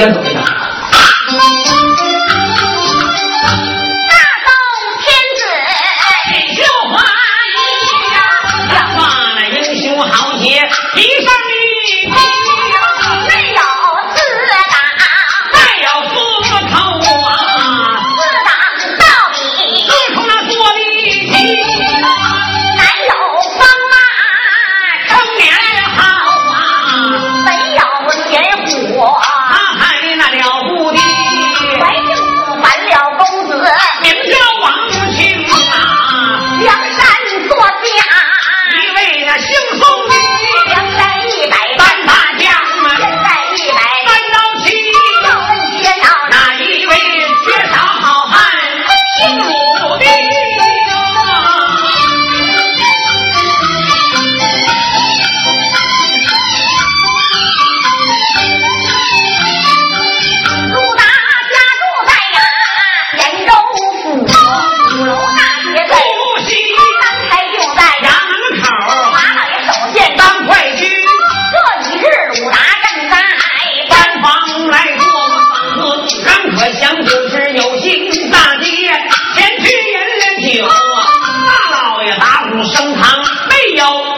先走一下。有啊大老爷打虎升堂。没有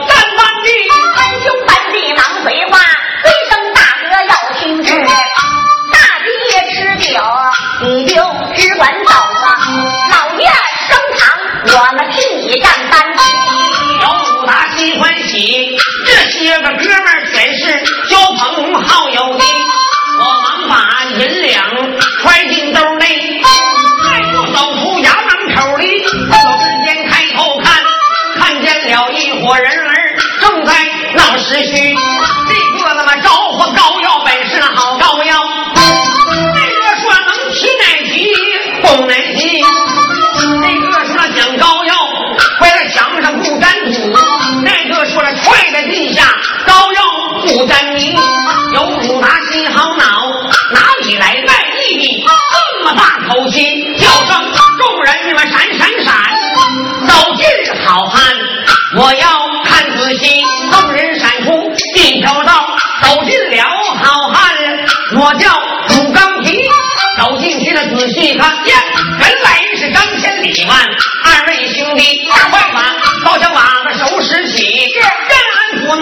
呀原来是张千里万二位兄弟二快把高香喇子手拾起任安府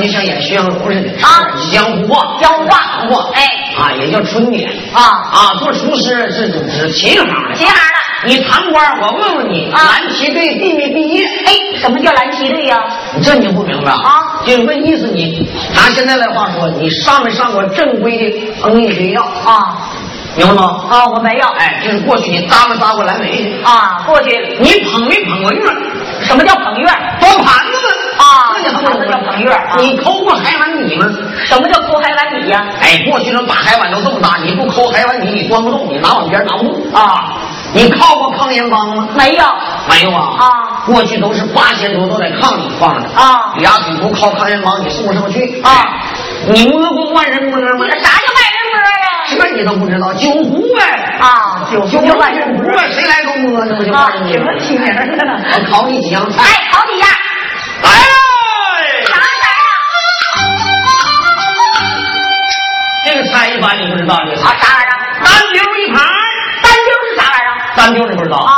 就像演徐阳楼似的啊江湖话，江湖话行话，哎啊，也叫春点啊啊。做厨师是是琴行的，琴行的。你堂官，我问问你，啊蓝旗队毕没毕业？哎，什么叫蓝旗队呀？你这你就不明白啊？就是问意思你，拿现在的话说，你上没上过正规的烹饪学校？啊明白吗？啊，我没有。哎，就是过去你搭没搭过蓝莓？啊，过去你捧没捧过月？什么叫捧月？端盘子的啊你抠过海碗米吗？什么叫抠海碗米呀？哎，过去那大海碗都这么大，你不抠海碗米，你端不动，你拿碗边拿不动啊。你靠过炕沿帮吗？没有。没有啊。啊过去都是八千多都在炕里放着啊俩腿不靠炕沿帮，你送不上去啊。你摸过万人摸吗那？啥叫万人摸呀？这你都不知道，酒壶呗。啊，酒酒叫万人。壶呗，谁来都摸，那不就啊万人，摸什么起名？我考你几样菜。哎，考几样。来啥你不知道这个啊？啥玩意儿？单溜一盘单溜是啥玩意儿？单溜你不知道啊？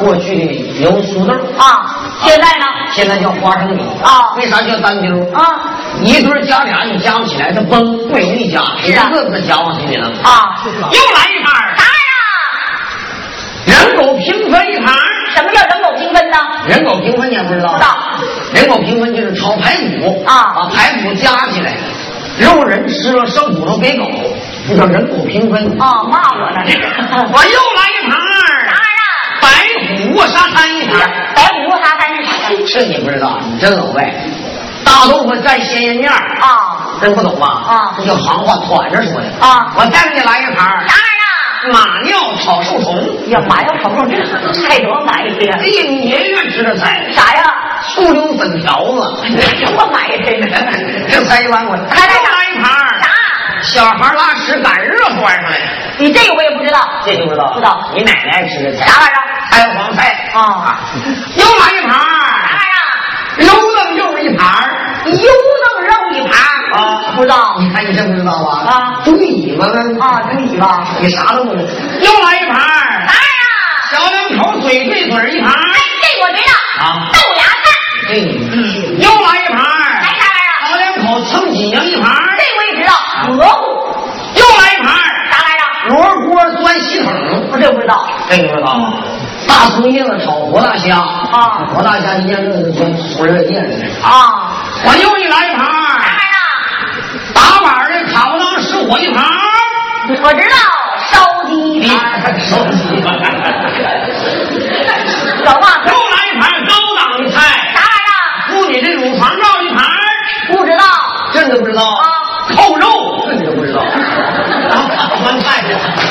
过去的油酥豆，啊，现在呢？现在叫花生米啊为啥叫单溜？啊一堆加俩你加不起来，它崩不容易加，一个个加往心里了。啊，又来一盘儿啥玩意儿？人狗平分一盘什么叫人狗平分呢？人狗平分你也不知道？不知道。人狗平分就是炒排骨啊把排骨加起来，肉人吃了剩骨头给狗，这叫人狗平分。啊，骂我呢这个。我又来一盘儿啥玩意儿？白虎卧沙滩一盘儿。白虎卧沙滩是啥呀？这你不知道，你真老外。大豆腐蘸鲜艳面儿啊，真不懂吧？啊这叫行话，团着说的啊我再给你来一盘儿啥玩意马尿炒树虫。儿？呀妈呀，瞅瞅这菜多买的呀哎！呀，你爷愿吃的菜，啥呀？醋溜粉条子。什么买的？这才一万块，还来又来一盘儿啥？小孩拉屎赶热端上来，你这个我也不知道。这就不知道。不知道你奶奶爱吃的，啥玩意儿？开黄菜啊，又来一盘啥儿玩意儿？肉嫩肉一盘儿油弄肉一盘啊，不知道你看你真不知道吧？啊猪尾巴呢？啊，猪尾巴。你啥都不知道。又来一盘儿啥玩意儿？小两口嘴对嘴一盘儿哎，这我知道。啊嗯，又来一盘儿来啥玩意儿？老两口蹭几娘一盘儿这我也知道。蘑菇。又来一盘儿啥玩意儿？罗锅钻西桶。我这不知道。这不知道？大葱叶子炒活大虾啊活大虾一见热就钻火热叶子。啊。我又一来一盘啥玩意儿？打板的卡不当失火一盘儿我知道。烧鸡你盘。手机吧。小袜子又。来一盘高档的菜，啥玩意儿？妇女的乳房绕一盘不知道。这你都不知道啊？扣肉，这你都不知道？翻菜的。啥？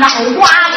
脑瓜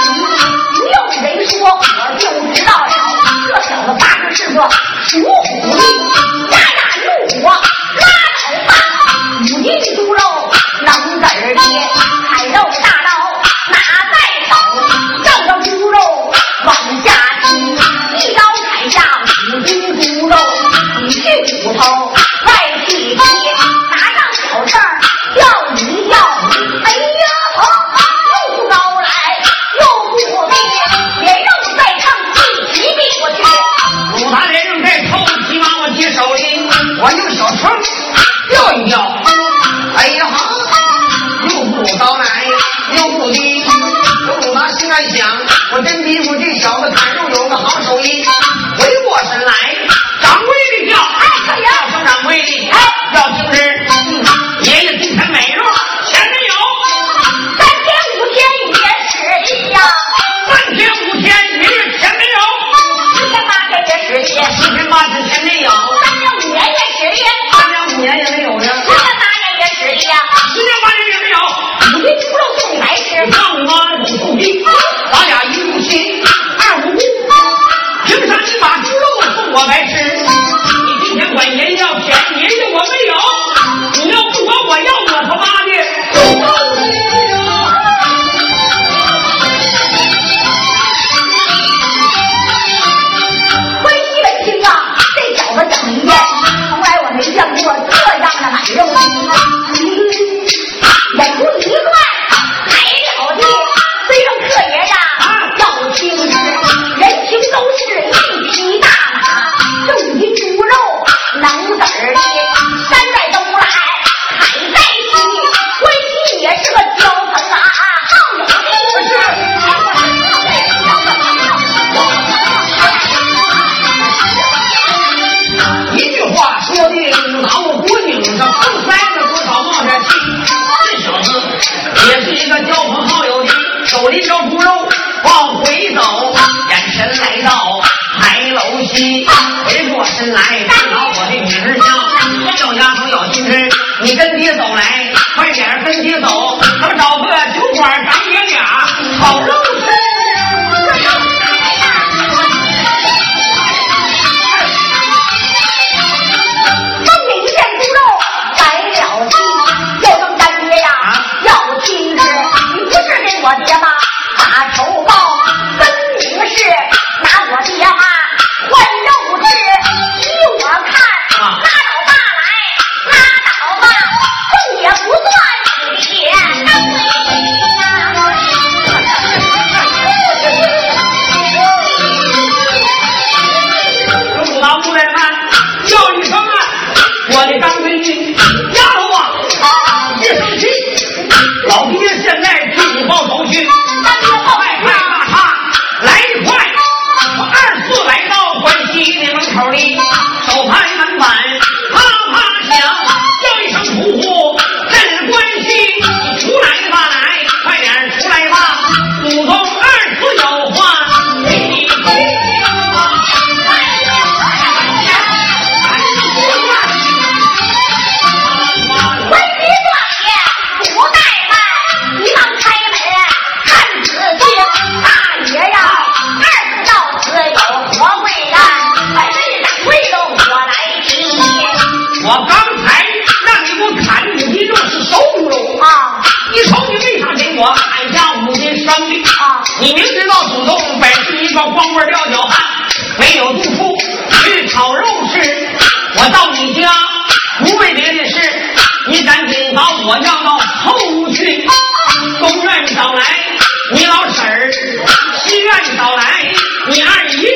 光棍吊脚汉没有住处去炒肉吃。我到你家不为别的事你赶紧把我叫到后屋去。东院找来你老婶儿西院找来你二姨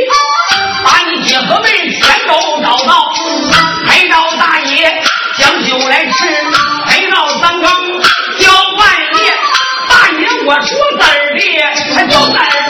把你姐和妹全都找到。陪着大爷讲酒来吃陪到三更交半夜大爷我说子儿的还就在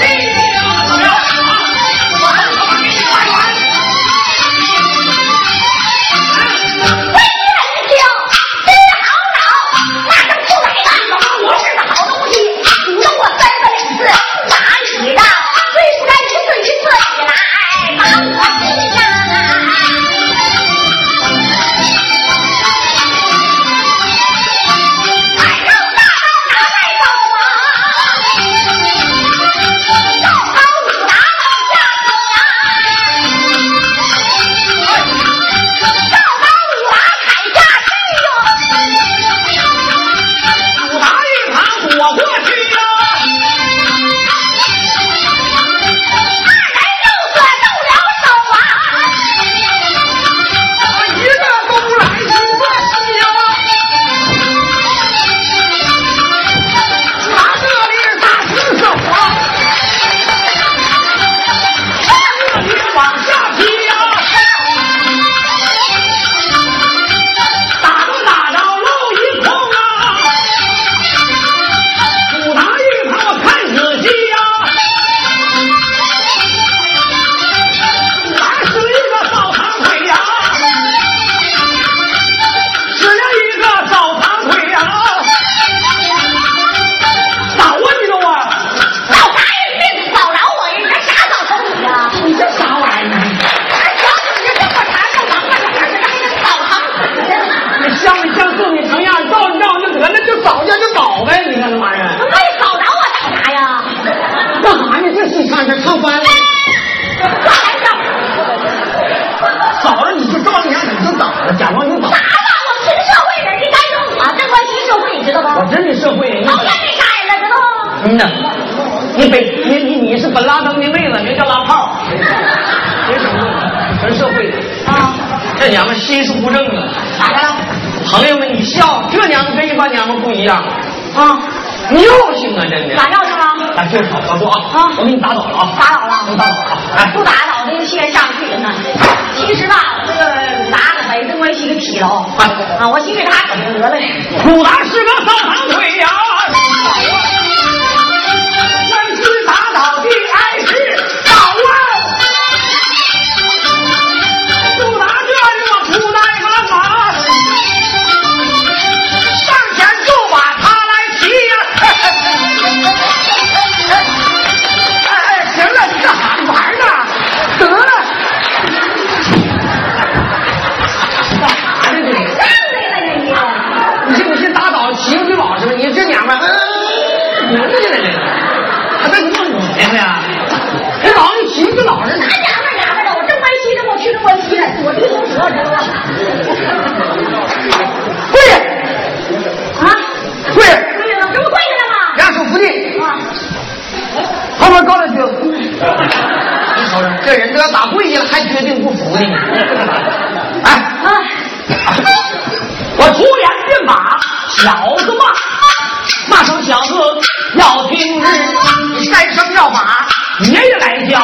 你本你你你是本拉登的妹子，名叫拉炮，别整了，全社会的啊！这娘们心术不正啊！咋的了？朋友们，你笑，这娘们跟一般娘们不一样啊！尿性啊，真的！打尿性了？来，就是好合啊！啊，我给你打倒了啊！打倒了，打倒了！哎，不打倒的先上去。其实吧，这个武打的，反正我也是个体操啊，我心里打整得了。武打是个三长腿呀。你了，还决定不服呢？哎，我突然变马，小子骂，骂声小子要听，你三什么要马？爷爷来叫。